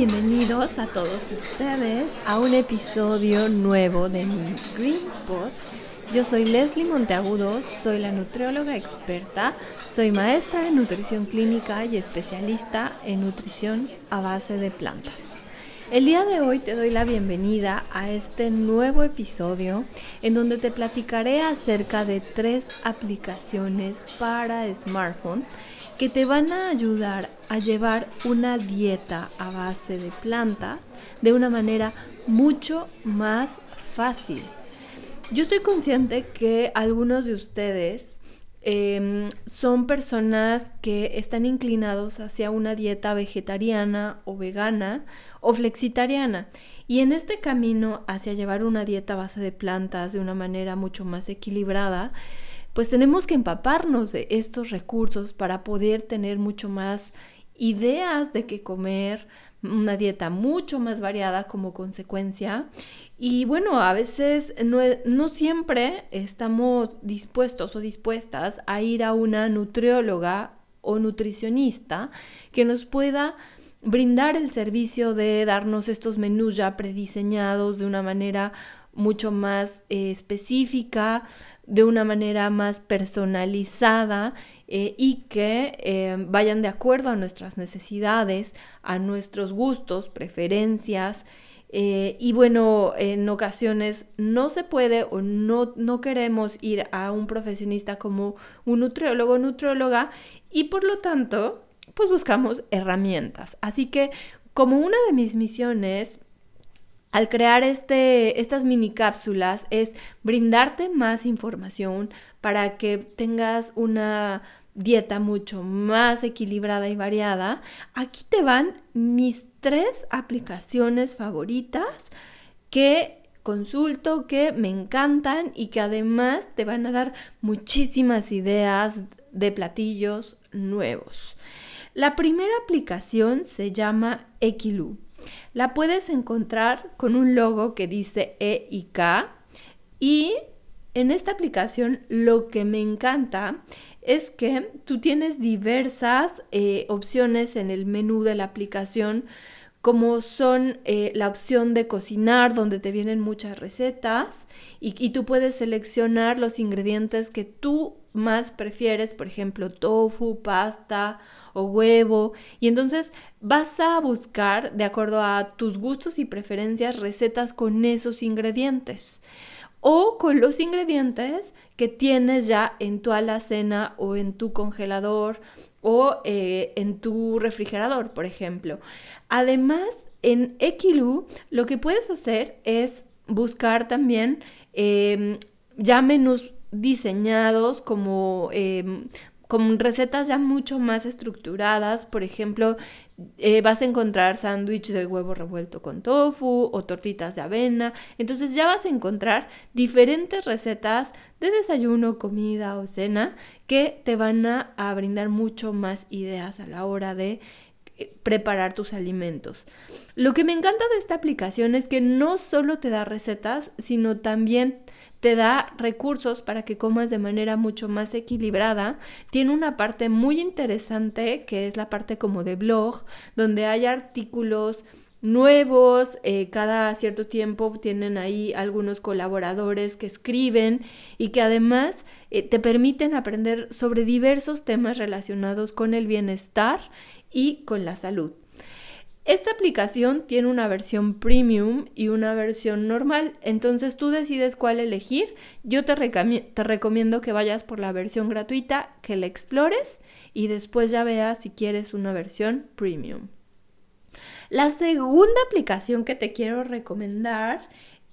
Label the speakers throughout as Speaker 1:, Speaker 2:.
Speaker 1: Bienvenidos a todos ustedes a un episodio nuevo de mi Green Pod. Yo soy Leslie Monteagudo, soy la nutrióloga experta, soy maestra en nutrición clínica y especialista en nutrición a base de plantas. El día de hoy te doy la bienvenida a este nuevo episodio en donde te platicaré acerca de tres aplicaciones para smartphone que te van a ayudar a llevar una dieta a base de plantas de una manera mucho más fácil. Yo estoy consciente que algunos de ustedes em, son personas que están inclinados hacia una dieta vegetariana o vegana o flexitariana. Y en este camino hacia llevar una dieta base de plantas de una manera mucho más equilibrada, pues tenemos que empaparnos de estos recursos para poder tener mucho más ideas de qué comer, una dieta mucho más variada como consecuencia. Y bueno, a veces no, no, siempre estamos dispuestos o dispuestas a ir a una nutrióloga o nutricionista que nos pueda brindar el servicio de darnos estos menús ya prediseñados de una manera mucho más eh, específica, de una manera más personalizada eh, y que eh, vayan de acuerdo a nuestras necesidades, a nuestros gustos, preferencias. y bueno, en ocasiones no se puede o no, no queremos ir a un profesionista como un nutriólogo o nutrióloga y por lo tanto, pues buscamos herramientas. Así que como una de mis misiones al crear este, estas mini cápsulas es brindarte más información para que tengas una dieta mucho más equilibrada y variada. Aquí te van mis tres aplicaciones favoritas que consulto, que me encantan y que además te van a dar muchísimas ideas de platillos nuevos. La primera aplicación se llama Equilu. La puedes encontrar con un logo que dice E y K. Y en esta aplicación lo que me encanta es que tú tienes diversas eh, opciones en el menú de la aplicación como son eh, la opción de cocinar, donde te vienen muchas recetas y, y, tú puedes seleccionar los ingredientes que tú más prefieres, por ejemplo, tofu, pasta o huevo. Y entonces vas a buscar, de acuerdo a tus gustos y preferencias, recetas con esos ingredientes. O con los ingredientes que tienes ya en tu alacena o en tu congelador o eh, en tu refrigerador, por ejemplo. Además, en Equilu lo que puedes hacer es buscar también em, ya menús diseñados como em, con recetas ya mucho más estructuradas. Por ejemplo, eh, vas a encontrar sándwich de huevo revuelto con tofu o tortitas de avena. Entonces ya vas a encontrar diferentes recetas de desayuno, comida o cena que te van a, brindar mucho más ideas a la hora de preparar tus alimentos. Lo que me encanta de esta aplicación es que no solo te da recetas, sino también te da recursos para que comas de manera mucho más equilibrada. Tiene una parte muy interesante que es la parte como de blog, donde hay artículos nuevos, eh, cada cierto tiempo tienen ahí algunos colaboradores que escriben y que además eh, te permiten aprender sobre diversos temas relacionados con el bienestar y con la salud. Esta aplicación tiene una versión premium y una versión normal, entonces tú decides cuál elegir. Yo te, te, recomiendo que vayas por la versión gratuita, que la explores y después ya veas si quieres una versión premium. La segunda aplicación que te quiero recomendar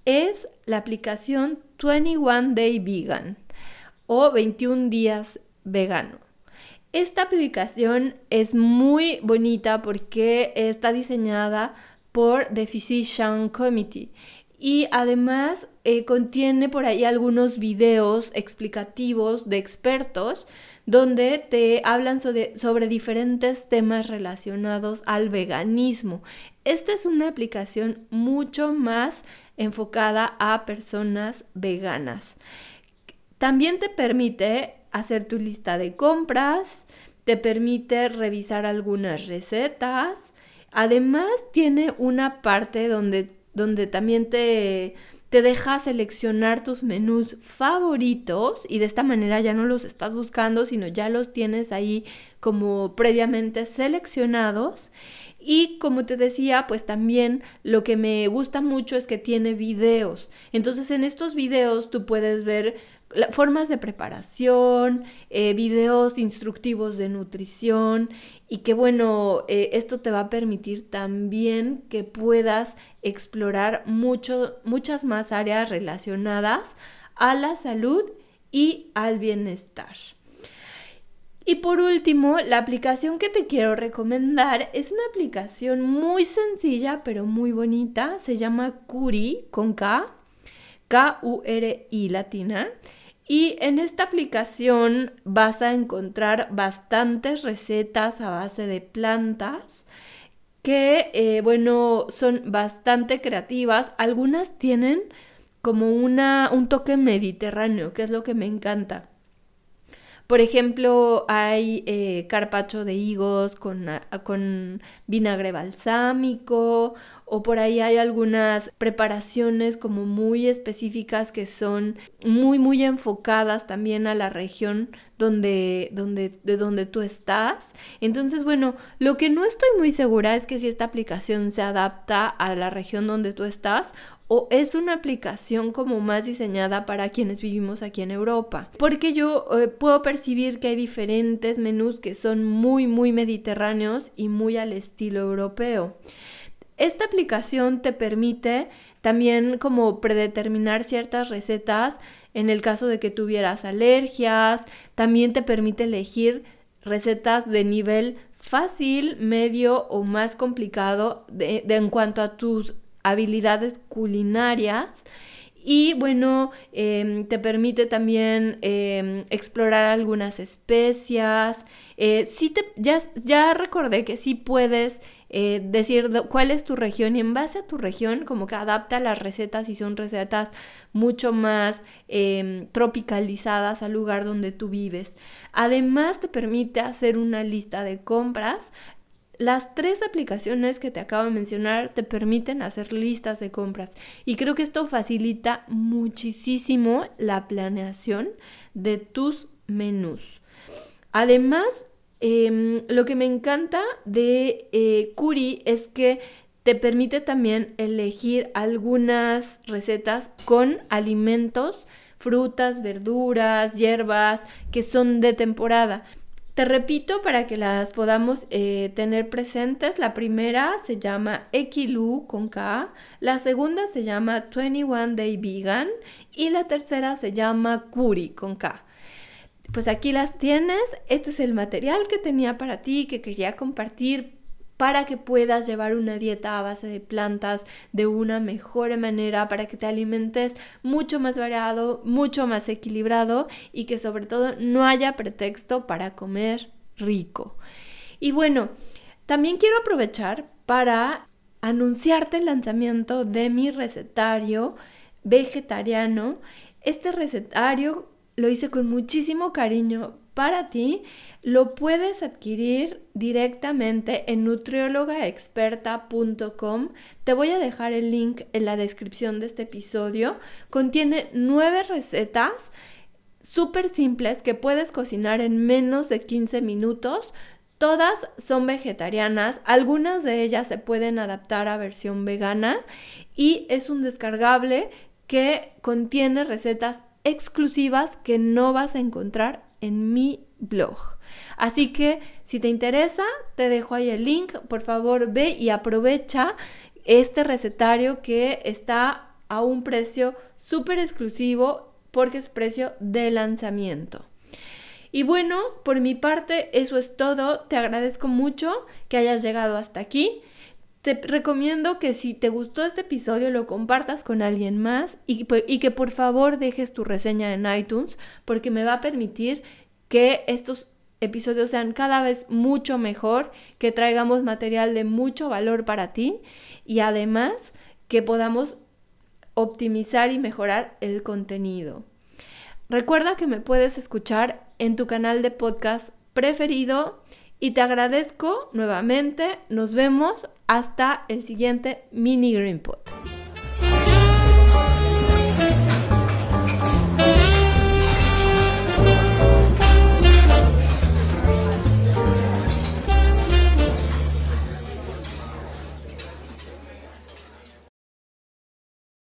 Speaker 1: es la aplicación 21 Day Vegan o 21 días vegano. Esta aplicación es muy bonita porque está diseñada por The Physician Committee y además eh, contiene por ahí algunos videos explicativos de expertos donde te hablan sobre, sobre, diferentes temas relacionados al veganismo. Esta es una aplicación mucho más enfocada a personas veganas. También te permite hacer tu lista de compras, te permite revisar algunas recetas Además tiene una parte donde, donde también te, te deja seleccionar tus menús favoritos y de esta manera ya no los estás buscando, sino ya los tienes ahí como previamente seleccionados. Y como te decía, pues también lo que me gusta mucho es que tiene videos. Entonces en estos videos tú puedes ver formas de preparación, eh, videos instructivos de nutrición y que bueno, eh, esto te va a permitir también que puedas explorar mucho, muchas más áreas relacionadas a la salud y al bienestar. Y por último, la aplicación que te quiero recomendar es una aplicación muy sencilla pero muy bonita. Se llama Curi con K, K-U-R-I latina. Y en esta aplicación vas a encontrar bastantes recetas a base de plantas que, eh, bueno, son bastante creativas. Algunas tienen como una, un toque mediterráneo, que es lo que me encanta. Por ejemplo, hay eh, carpacho de higos con, con vinagre balsámico o por ahí hay algunas preparaciones como muy específicas que son muy muy enfocadas también a la región donde, donde, de donde tú estás. Entonces, bueno, lo que no estoy muy segura es que si esta aplicación se adapta a la región donde tú estás o es una aplicación como más diseñada para quienes vivimos aquí en Europa. Porque yo eh, puedo percibir que hay diferentes menús que son muy, muy mediterráneos y muy al estilo europeo. Esta aplicación te permite también como predeterminar ciertas recetas en el caso de que tuvieras alergias, también te permite elegir recetas de nivel fácil, medio o más complicado de, en cuanto a tus habilidades culinarias y bueno, em, te permite también em, explorar algunas especias. Eh, te, ya, ya recordé que sí puedes eh, decir cuál es tu región y en base a tu región como que adapta las recetas y son recetas mucho más em, tropicalizadas al lugar donde tú vives. Además te permite hacer una lista de compras las tres aplicaciones que te acabo de mencionar te permiten hacer listas de compras y creo que esto facilita muchísimo la planeación de tus menús. Además, em, lo que me encanta de eh, Curi es que te permite también elegir algunas recetas con alimentos, frutas, verduras, hierbas que son de temporada. Te repito para que las podamos eh, tener presentes. La primera se llama Equilu con K, la segunda se llama 21 Day Vegan y la tercera se llama Curi con K. Pues aquí las tienes. Este es el material que tenía para ti, que quería compartir para que puedas llevar una dieta a base de plantas de una mejor manera, para que te alimentes mucho más variado, mucho más equilibrado y que sobre todo no haya pretexto para comer rico. Y bueno, también quiero aprovechar para anunciarte el lanzamiento de mi recetario vegetariano. Este recetario lo hice con muchísimo cariño para ti, lo puedes adquirir directamente en nutriólogaexperta.com. Te voy a dejar el link en la descripción de este episodio. Contiene nueve recetas súper simples que puedes cocinar en menos de 15 minutos. Todas son vegetarianas, algunas de ellas se pueden adaptar a versión vegana y es un descargable que contiene recetas exclusivas que no vas a encontrar en mi blog. Así que si te interesa, te dejo ahí el link. Por favor, ve y aprovecha este recetario que está a un precio súper exclusivo porque es precio de lanzamiento. Y bueno, por mi parte, eso es todo. Te agradezco mucho que hayas llegado hasta aquí. Te recomiendo que si te gustó este episodio lo compartas con alguien más y, que por favor dejes tu reseña en iTunes porque me va a permitir que estos episodios sean cada vez mucho mejor, que traigamos material de mucho valor para ti y además que podamos optimizar y mejorar el contenido. Recuerda que me puedes escuchar en tu canal de podcast preferido Y te agradezco nuevamente. Nos vemos hasta el siguiente mini Green Pot.